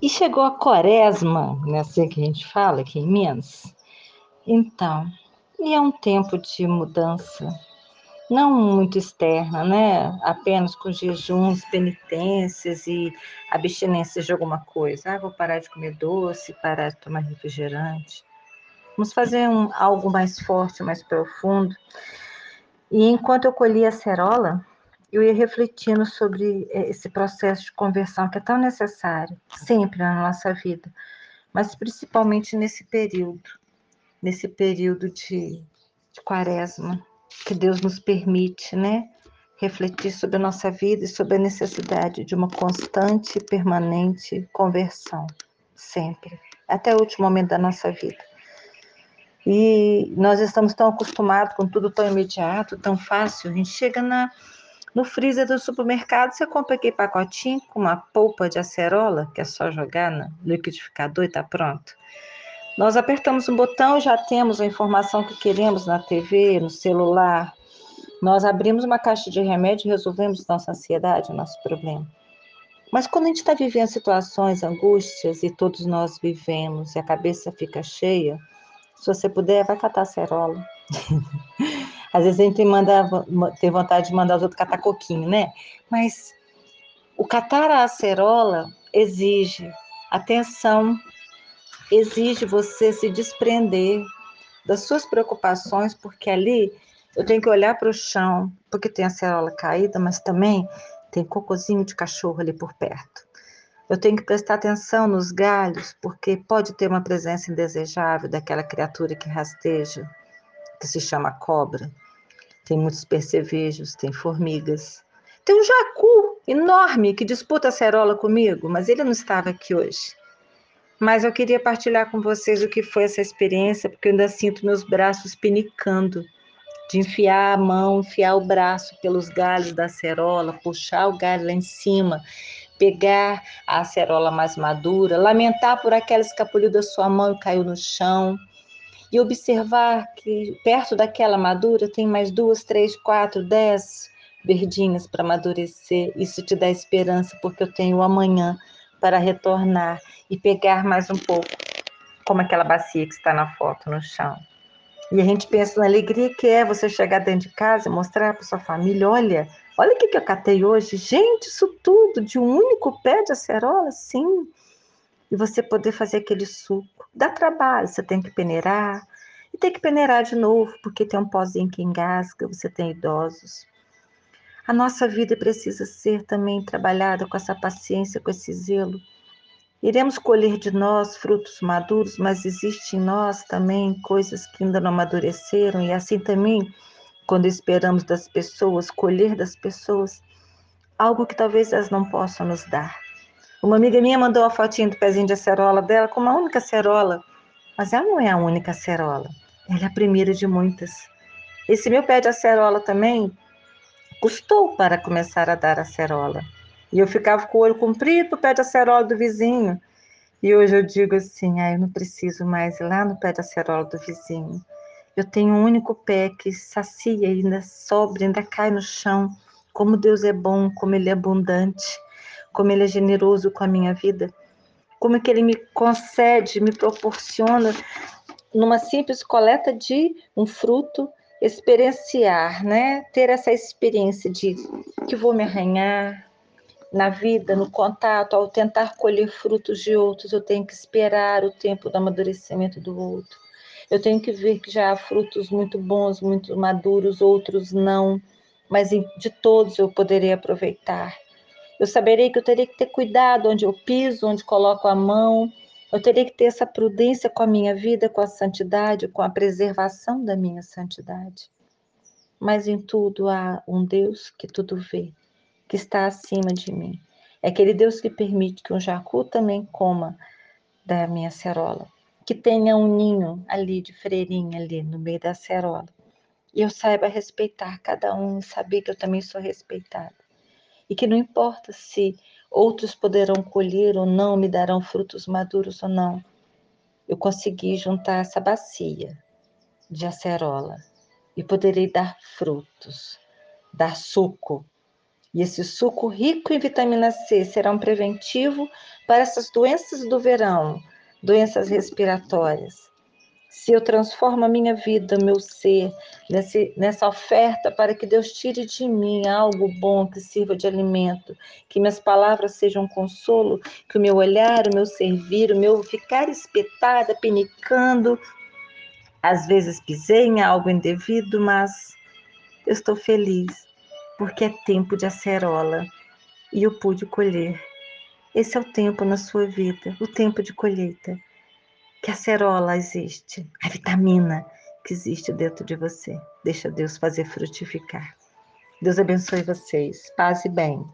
E chegou a quaresma, né, assim que a gente fala aqui em Minas. Então, e é um tempo de mudança, não muito externa, né? Apenas com jejuns, penitências e abstinências de alguma coisa. Ah, vou parar de comer doce, parar de tomar refrigerante. Vamos fazer um, algo mais forte, mais profundo. E enquanto eu colhia a cerola, eu ia refletindo sobre é, esse processo de conversão que é tão necessário, sempre na nossa vida, mas principalmente nesse período, nesse período de, de quaresma, que Deus nos permite, né? Refletir sobre a nossa vida e sobre a necessidade de uma constante e permanente conversão, sempre, até o último momento da nossa vida. E nós estamos tão acostumados com tudo tão imediato, tão fácil, a gente chega na, no freezer do supermercado, você compra aquele pacotinho com uma polpa de acerola, que é só jogar no liquidificador e tá pronto. Nós apertamos um botão e já temos a informação que queremos na TV, no celular. Nós abrimos uma caixa de remédio e resolvemos nossa ansiedade, nosso problema. Mas quando a gente está vivendo situações, angústias, e todos nós vivemos, e a cabeça fica cheia, se você puder, vai catar acerola. Às vezes a gente manda, tem vontade de mandar os outros catar coquinho, né? Mas o catar a acerola exige atenção, exige você se desprender das suas preocupações, porque ali eu tenho que olhar para o chão, porque tem a acerola caída, mas também tem cocôzinho de cachorro ali por perto. Eu tenho que prestar atenção nos galhos, porque pode ter uma presença indesejável daquela criatura que rasteja, que se chama cobra. Tem muitos percevejos, tem formigas. Tem um jacu enorme que disputa a cerola comigo, mas ele não estava aqui hoje. Mas eu queria partilhar com vocês o que foi essa experiência, porque eu ainda sinto meus braços pinicando, de enfiar a mão, enfiar o braço pelos galhos da cerola, puxar o galho lá em cima, pegar a acerola mais madura, lamentar por aquela escapuliu da sua mão e caiu no chão e observar que perto daquela madura tem mais duas, três, quatro, dez verdinhas para amadurecer. Isso te dá esperança, porque eu tenho amanhã para retornar e pegar mais um pouco, como aquela bacia que está na foto no chão. E a gente pensa na alegria que é você chegar dentro de casa e mostrar para sua família: olha, olha o que eu catei hoje. Gente, isso tudo de um único pé de acerola, sim e você poder fazer aquele suco. Dá trabalho, você tem que peneirar, e tem que peneirar de novo, porque tem um pozinho que engasga, você tem idosos. A nossa vida precisa ser também trabalhada com essa paciência, com esse zelo. Iremos colher de nós frutos maduros, mas existe em nós também coisas que ainda não amadureceram, e assim também, quando esperamos das pessoas, colher das pessoas, algo que talvez elas não possam nos dar. Uma amiga minha mandou uma fotinha do pezinho de acerola dela com uma única acerola, mas ela não é a única acerola, ela é a primeira de muitas. Esse meu pé de acerola também custou para começar a dar acerola. E eu ficava com o olho comprido o pé de acerola do vizinho. E hoje eu digo assim, ah, eu não preciso mais ir lá no pé de acerola do vizinho. Eu tenho um único pé que sacia, ainda sobra, ainda cai no chão. Como Deus é bom, como Ele é abundante como Ele é generoso com a minha vida, como é que Ele me concede, me proporciona, numa simples coleta de um fruto, experienciar, né? Ter essa experiência de que vou me arranhar na vida, no contato, ao tentar colher frutos de outros, eu tenho que esperar o tempo do amadurecimento do outro. Eu tenho que ver que já há frutos muito bons, muito maduros, outros não, mas de todos eu poderei aproveitar. Eu saberei que eu terei que ter cuidado onde eu piso, onde coloco a mão. Eu terei que ter essa prudência com a minha vida, com a santidade, com a preservação da minha santidade. Mas em tudo há um Deus que tudo vê, que está acima de mim. É aquele Deus que permite que um jacu também coma da minha cerola, que tenha um ninho ali de freirinha ali no meio da cerola. E eu saiba respeitar cada um e saber que eu também sou respeitada e que não importa se outros poderão colher ou não, me darão frutos maduros ou não, eu consegui juntar essa bacia de acerola e poderei dar frutos, dar suco E esse suco rico em vitamina C será um preventivo para essas doenças do verão, doenças respiratórias. Se eu transformo a minha vida, meu ser, nesse, nessa oferta para que Deus tire de mim algo bom que sirva de alimento, que minhas palavras sejam um consolo, que o meu olhar, o meu servir, o meu ficar espetada, penicando, às vezes pisei em algo indevido, mas eu estou feliz, porque é tempo de acerola e eu pude colher. Esse é o tempo na sua vida, o tempo de colheita. Que a acerola existe, a vitamina que existe dentro de você. Deixa Deus fazer frutificar. Deus abençoe vocês. Paz e bem.